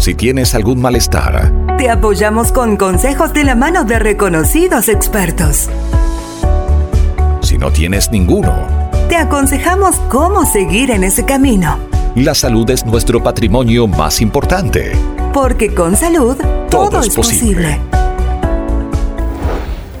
Si tienes algún malestar, te apoyamos con consejos de la mano de reconocidos expertos. Si no tienes ninguno, te aconsejamos cómo seguir en ese camino. La salud es nuestro patrimonio más importante. Porque con salud todo, es posible.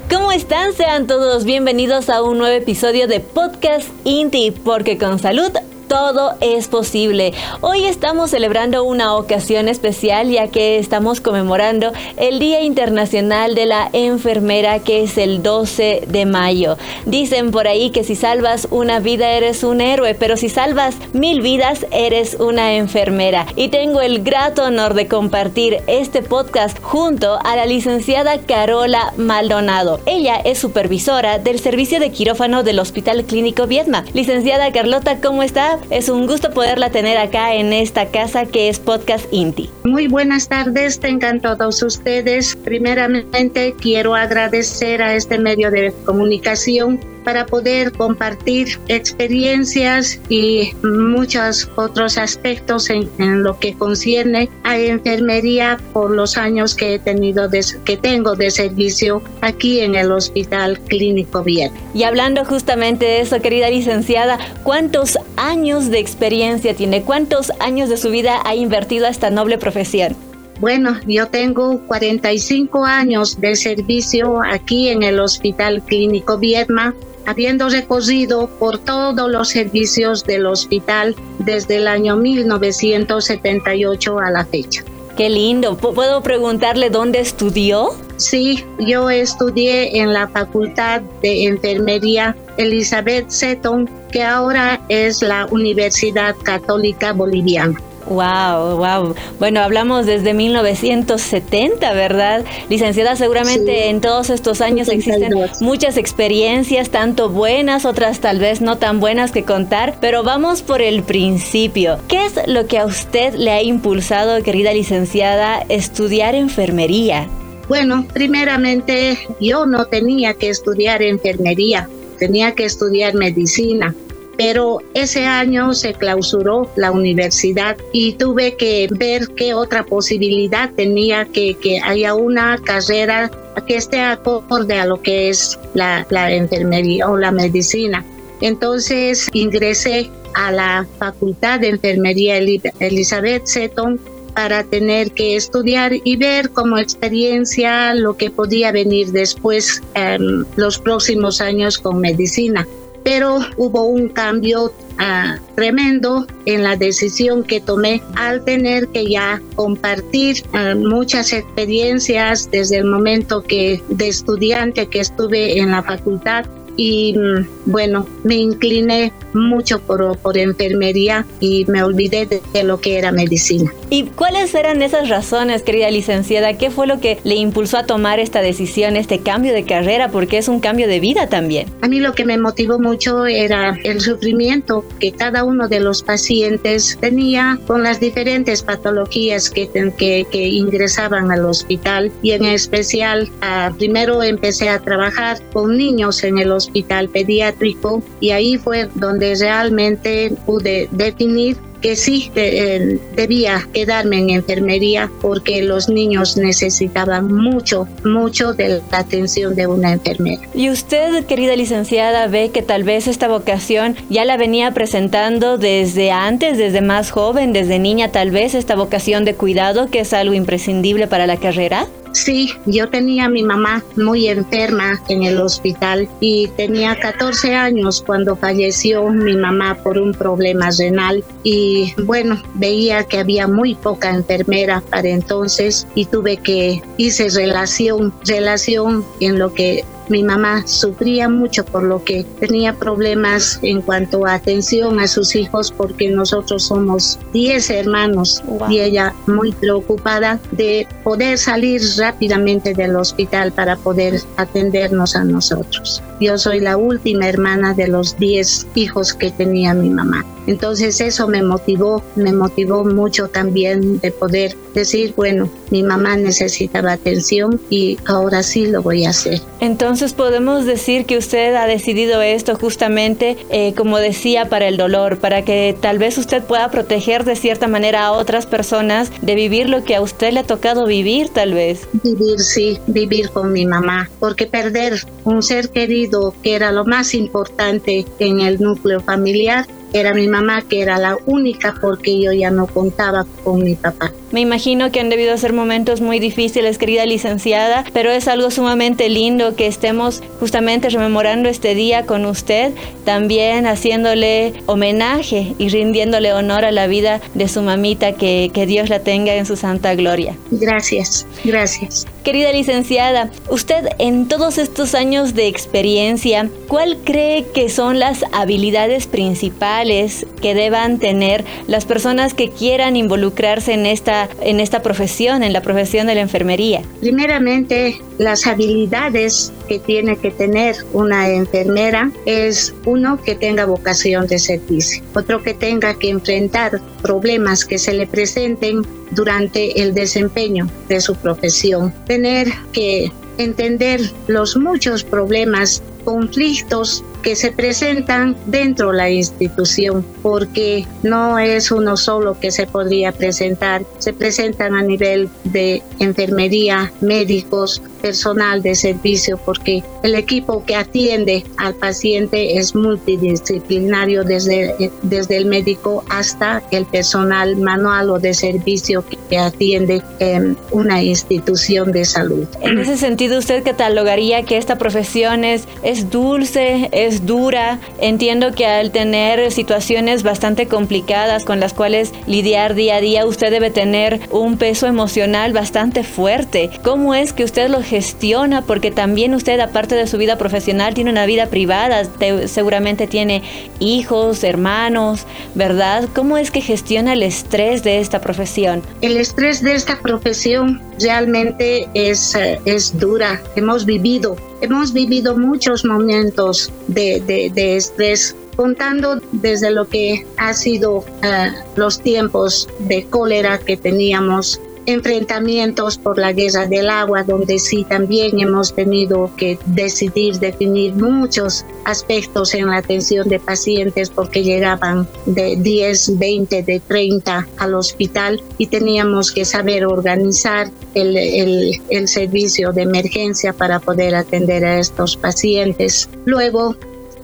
¿Cómo están? Sean todos bienvenidos a un nuevo episodio de Podcast Inti, porque con salud todo es posible. Hoy estamos celebrando una ocasión especial ya que estamos conmemorando el Día Internacional de la Enfermera que es el 12 de mayo. Dicen por ahí que si salvas una vida eres un héroe, pero si salvas mil vidas eres una enfermera. Y tengo el grato honor de compartir este podcast junto a la licenciada Carola Maldonado. Ella es supervisora del servicio de quirófano del Hospital Clínico Viedma. Licenciada Carlota, ¿cómo está? Es un gusto poderla tener acá en esta casa que es Podcast Inti. Muy buenas tardes, tengan todos ustedes. Primeramente quiero agradecer a este medio de comunicación para poder compartir experiencias y muchos otros aspectos en, lo que concierne a enfermería por los años que he tenido que tengo de servicio aquí en el Hospital Clínico Bien. Y hablando justamente de eso, querida licenciada, ¿cuántos años de experiencia tiene? ¿Cuántos años de su vida ha invertido a esta noble profesión? Bueno, yo tengo 45 años de servicio aquí en el Hospital Clínico Viedma habiendo recorrido por todos los servicios del hospital desde el año 1978 a la fecha. Qué lindo. ¿Puedo preguntarle dónde estudió? Sí, yo estudié en la Facultad de Enfermería Elizabeth Seton, que ahora es la Universidad Católica Boliviana. Wow, wow. Bueno, hablamos desde 1970, ¿verdad? Licenciada, seguramente en todos estos años existen muchas experiencias, tanto buenas, otras tal vez no tan buenas que contar, pero vamos por el principio. ¿Qué es lo que a usted le ha impulsado, querida licenciada, estudiar enfermería? Bueno, primeramente yo no tenía que estudiar enfermería, tenía que estudiar medicina pero ese año se clausuró la universidad y tuve que ver qué otra posibilidad tenía que, haya una carrera que esté acorde a lo que es la, enfermería o la medicina. Entonces ingresé a la Facultad de Enfermería Elizabeth Seton para tener que estudiar y ver como experiencia lo que podía venir después en los próximos años con medicina pero hubo un cambio ah, tremendo en la decisión que tomé al tener que ya compartir ah, muchas experiencias desde el momento que de estudiante que estuve en la facultad y mm, bueno, me incliné mucho por, por enfermería y me olvidé de, lo que era medicina. ¿Y cuáles eran esas razones, querida licenciada? ¿Qué fue lo que le impulsó a tomar esta decisión, este cambio de carrera? Porque es un cambio de vida también. A mí lo que me motivó mucho era el sufrimiento que cada uno de los pacientes tenía con las diferentes patologías que, que, que ingresaban al hospital y en especial ah, primero empecé a trabajar con niños en el hospital pediátrico y ahí fue donde realmente pude definir que sí eh, debía quedarme en enfermería porque los niños necesitaban mucho, mucho de la atención de una enfermera. ¿Y usted, querida licenciada, ve que tal vez esta vocación ya la venía presentando desde antes, desde más joven, desde niña tal vez, esta vocación de cuidado que es algo imprescindible para la carrera? Sí, yo tenía a mi mamá muy enferma en el hospital y tenía 14 años cuando falleció mi mamá por un problema renal. Y bueno, veía que había muy poca enfermera para entonces y tuve que hice relación, relación en lo que mi mamá sufría mucho por lo que tenía problemas en cuanto a atención a sus hijos porque nosotros somos 10 hermanos y ella muy preocupada de poder salir rápidamente del hospital para poder atendernos a nosotros. Yo soy la última hermana de los 10 hijos que tenía mi mamá. Entonces eso me motivó, me motivó mucho también de poder decir, bueno, mi mamá necesitaba atención y ahora sí lo voy a hacer. Entonces Entonces podemos decir que usted ha decidido esto justamente, eh, como decía, para el dolor, para que tal vez usted pueda proteger de cierta manera a otras personas de vivir lo que a usted le ha tocado vivir, tal vez. Vivir, sí, vivir con mi mamá, porque perder un ser querido que era lo más importante en el núcleo familiar era mi mamá que era la única porque yo ya no contaba con mi papá. Me imagino que han debido ser momentos muy difíciles, querida licenciada, pero es algo sumamente lindo que estemos justamente rememorando este día con usted, también haciéndole homenaje y rindiéndole honor a la vida de su mamita, que, que Dios la tenga en su santa gloria. Gracias, gracias. Querida licenciada, usted en todos estos años de experiencia, ¿cuál cree que son las habilidades principales que deban tener las personas que quieran involucrarse en esta en esta profesión, en la profesión de la enfermería? Primeramente, las habilidades que tiene que tener una enfermera es uno que tenga vocación de servicio, otro que tenga que enfrentar problemas que se le presenten durante el desempeño de su profesión, tener que entender los muchos problemas, conflictos que se presentan dentro de la institución, porque no es uno solo que se podría presentar, se presentan a nivel de enfermería, médicos, personal de servicio, porque el equipo que atiende al paciente es multidisciplinario desde, desde el médico hasta el personal manual o de servicio que atiende en una institución de salud. En ese sentido, ¿usted catalogaría que esta profesión es, es dulce, es es dura. Entiendo que al tener situaciones bastante complicadas con las cuales lidiar día a día, usted debe tener un peso emocional bastante fuerte. ¿Cómo es que usted lo gestiona? Porque también usted, aparte de su vida profesional, tiene una vida privada. seguramente tiene hijos, hermanos, ¿verdad? ¿Cómo es que gestiona el estrés de esta profesión? El estrés de esta profesión realmente es, eh, es dura. Hemos vivido, hemos vivido muchos momentos de, estrés contando desde lo que ha sido eh, los tiempos de cólera que teníamos enfrentamientos por la guerra del agua, donde sí también hemos tenido que decidir definir muchos aspectos en la atención de pacientes porque llegaban de 10, 20, de 30 al hospital y teníamos que saber organizar el, el, el servicio de emergencia para poder atender a estos pacientes. Luego,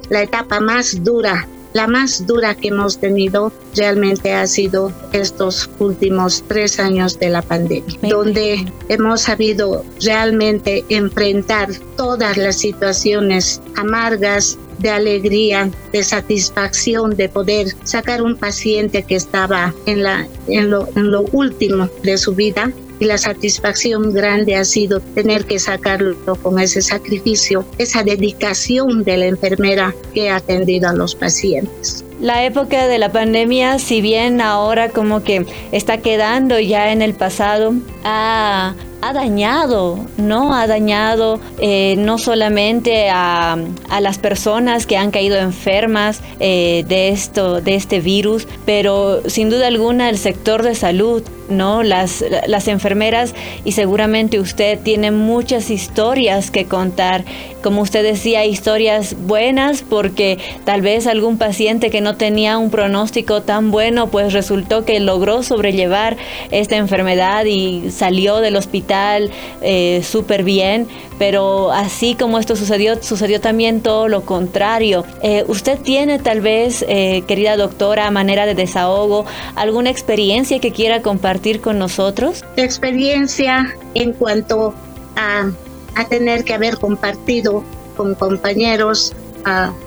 la etapa más dura la más dura que hemos tenido realmente ha sido estos últimos tres años de la pandemia, donde hemos sabido realmente enfrentar todas las situaciones amargas de alegría, de satisfacción de poder sacar un paciente que estaba en, la, en, lo, en lo último de su vida y la satisfacción grande ha sido tener que sacarlo con ese sacrificio, esa dedicación de la enfermera que ha atendido a los pacientes. La época de la pandemia, si bien ahora como que está quedando ya en el pasado, ha, ha dañado, ¿no? Ha dañado eh, no solamente a, a, las personas que han caído enfermas eh, de, esto, de este virus, pero sin duda alguna el sector de salud ¿no? Las, las enfermeras y seguramente usted tiene muchas historias que contar. Como usted decía, historias buenas porque tal vez algún paciente que no tenía un pronóstico tan bueno, pues resultó que logró sobrellevar esta enfermedad y salió del hospital eh, súper bien. Pero así como esto sucedió, sucedió también todo lo contrario. Eh, usted tiene tal vez, eh, querida doctora, a manera de desahogo, alguna experiencia que quiera compartir con nosotros? Experiencia en cuanto a, a tener que haber compartido con compañeros,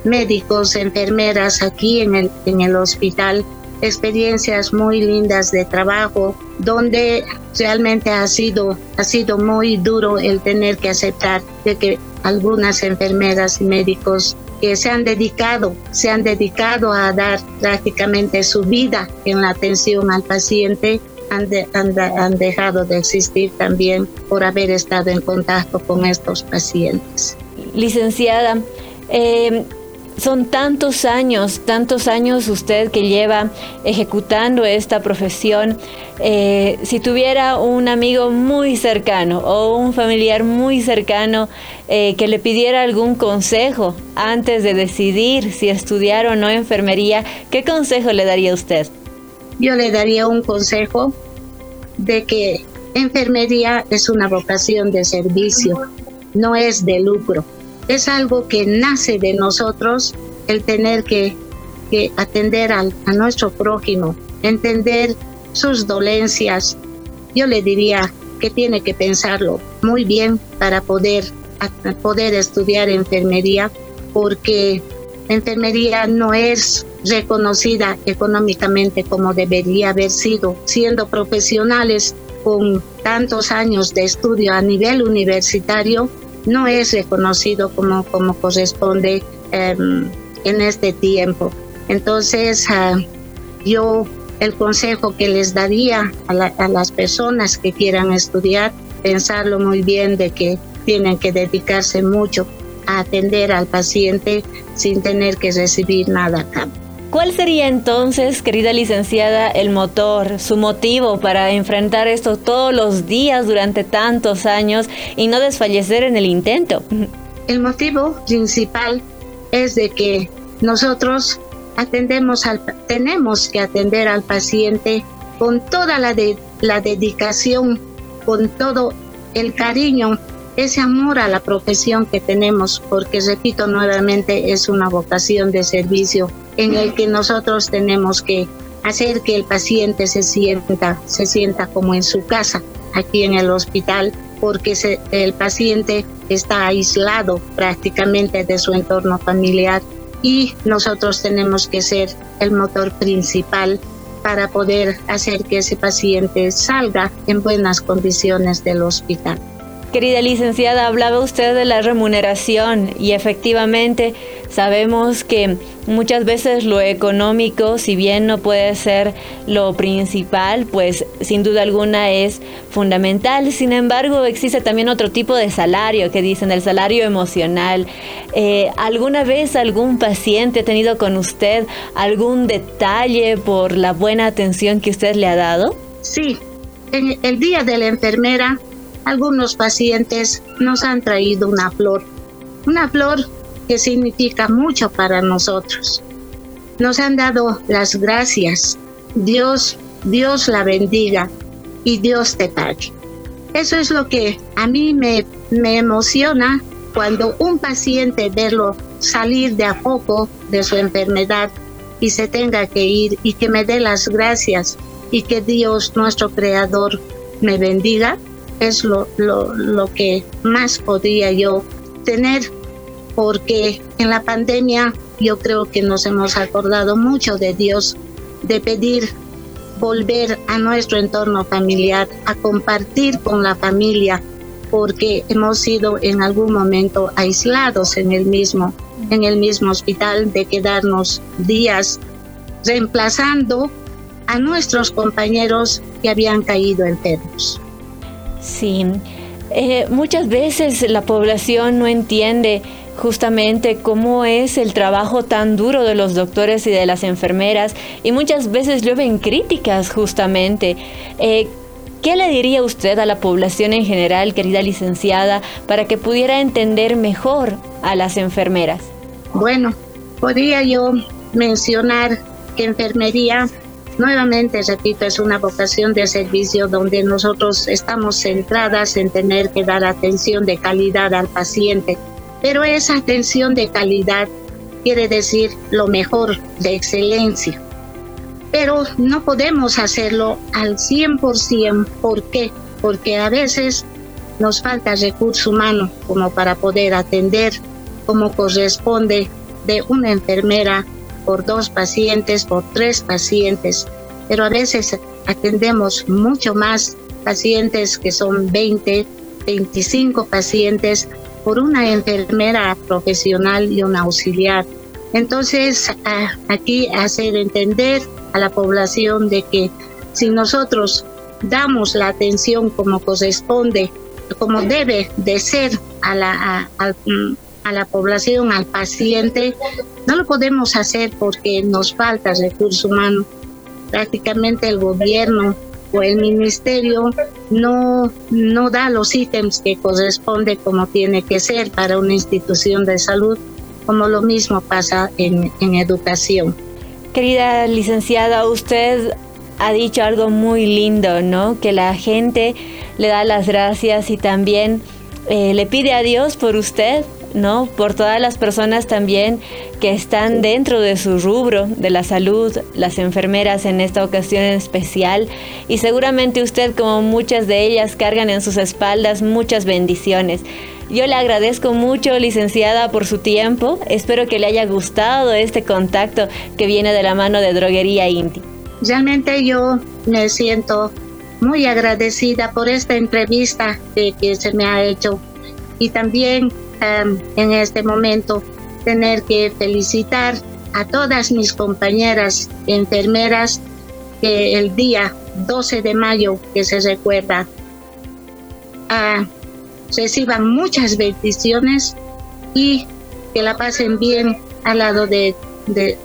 médicos, enfermeras aquí en el, en el hospital, experiencias muy lindas de trabajo, donde realmente ha sido, ha sido muy duro el tener que aceptar de que algunas enfermeras y médicos que se han dedicado, se han dedicado a dar prácticamente su vida en la atención al paciente, han, dejado de existir también por haber estado en contacto con estos pacientes. Licenciada, eh, son tantos años, tantos años usted que lleva ejecutando esta profesión. Eh, si tuviera un amigo muy cercano o un familiar muy cercano eh, que le pidiera algún consejo antes de decidir si estudiar o no enfermería, ¿qué consejo le daría usted? Yo le daría un consejo de que enfermería es una vocación de servicio, no es de lucro es algo que nace de nosotros el tener que, atender a nuestro prójimo, entender sus dolencias. Yo le diría que tiene que pensarlo muy bien para poder, poder estudiar enfermería, porque enfermería no es reconocida económicamente como debería haber sido, siendo profesionales con tantos años de estudio a nivel universitario, no es reconocido como, como corresponde em, en este tiempo. Entonces, ah, yo el consejo que les daría a, a, las personas que quieran estudiar, pensarlo muy bien de que tienen que dedicarse mucho a atender al paciente sin tener que recibir nada a cambio. ¿Cuál sería entonces, querida licenciada, el motor, su motivo para enfrentar esto todos los días durante tantos años y no desfallecer en el intento? El motivo principal es de que nosotros atendemos al, tenemos que atender al paciente con toda la, la dedicación, con todo el cariño, ese amor a la profesión que tenemos, porque repito nuevamente, es una vocación de servicio en el que nosotros tenemos que hacer que el paciente se sienta, se sienta como en su casa, aquí en el hospital, porque el paciente está aislado prácticamente de su entorno familiar y nosotros tenemos que ser el motor principal para poder hacer que ese paciente salga en buenas condiciones del hospital. Querida licenciada, hablaba usted de la remuneración y efectivamente sabemos que muchas veces lo económico, si bien no puede ser lo principal, pues sin duda alguna es fundamental. Sin embargo, existe también otro tipo de salario que dicen el salario emocional. Eh, ¿Alguna vez algún paciente ha tenido con usted algún detalle por la buena atención que usted le ha dado? Sí, en el día de la enfermera algunos pacientes nos han traído una flor, una flor que significa mucho para nosotros. Nos han dado las gracias. Dios, Dios la bendiga y Dios te pague. Eso es lo que a mí me, me emociona cuando un paciente verlo salir de a poco de su enfermedad y se tenga que ir y que me dé las gracias y que Dios, nuestro Creador, me bendiga es lo, lo, que más podría yo tener, porque en la pandemia yo creo que nos hemos acordado mucho de Dios, de pedir volver a nuestro entorno familiar, a compartir con la familia, porque hemos sido en algún momento aislados en el mismo, en el mismo hospital, de quedarnos días reemplazando a nuestros compañeros que habían caído enfermos. Sí, eh, muchas veces la población no entiende justamente cómo es el trabajo tan duro de los doctores y de las enfermeras y muchas veces llueven críticas justamente. Eh, ¿Qué le diría usted a la población en general, querida licenciada, para que pudiera entender mejor a las enfermeras? Bueno, podría yo mencionar que enfermería Nuevamente, repito, es una vocación de servicio donde nosotros estamos centradas en tener que dar atención de calidad al paciente, pero esa atención de calidad quiere decir lo mejor, de excelencia. Pero no podemos hacerlo al 100%. ¿Por qué? Porque a veces nos falta recurso humano como para poder atender como corresponde de una enfermera por dos pacientes, por tres pacientes, pero a veces atendemos mucho más pacientes que son 20, 25 pacientes por una enfermera profesional y un auxiliar. Entonces, aquí hacer entender a la población de que si nosotros damos la atención como corresponde, como debe de ser a la, a, a la población, al paciente, no lo podemos hacer porque nos falta recurso humano. Prácticamente el gobierno o el ministerio no, no da los ítems que corresponde como tiene que ser para una institución de salud, como lo mismo pasa en, en educación. Querida licenciada, usted ha dicho algo muy lindo, ¿no? Que la gente le da las gracias y también eh, le pide a Dios por usted, ¿no? Por todas las personas también que están dentro de su rubro de la salud, las enfermeras en esta ocasión en especial, y seguramente usted como muchas de ellas cargan en sus espaldas muchas bendiciones. Yo le agradezco mucho, licenciada, por su tiempo. Espero que le haya gustado este contacto que viene de la mano de Droguería Inti. Realmente yo me siento muy agradecida por esta entrevista que, que se me ha hecho y también en este momento tener que felicitar a todas mis compañeras enfermeras que el día 12 de mayo que se recuerda uh, reciban muchas bendiciones y que la pasen bien al lado de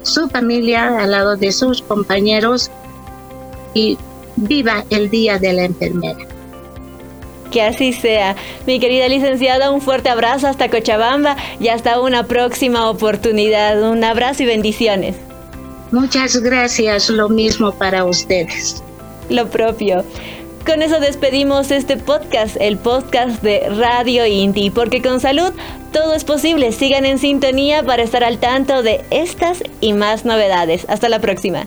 su familia, al lado de sus compañeros y viva el Día de la Enfermera. Que así sea. Mi querida licenciada, un fuerte abrazo hasta Cochabamba y hasta una próxima oportunidad. Un abrazo y bendiciones. Muchas gracias, lo mismo para ustedes. Lo propio. Con eso despedimos este podcast, el podcast de Radio Inti, porque con salud todo es posible. Sigan en sintonía para estar al tanto de estas y más novedades. Hasta la próxima.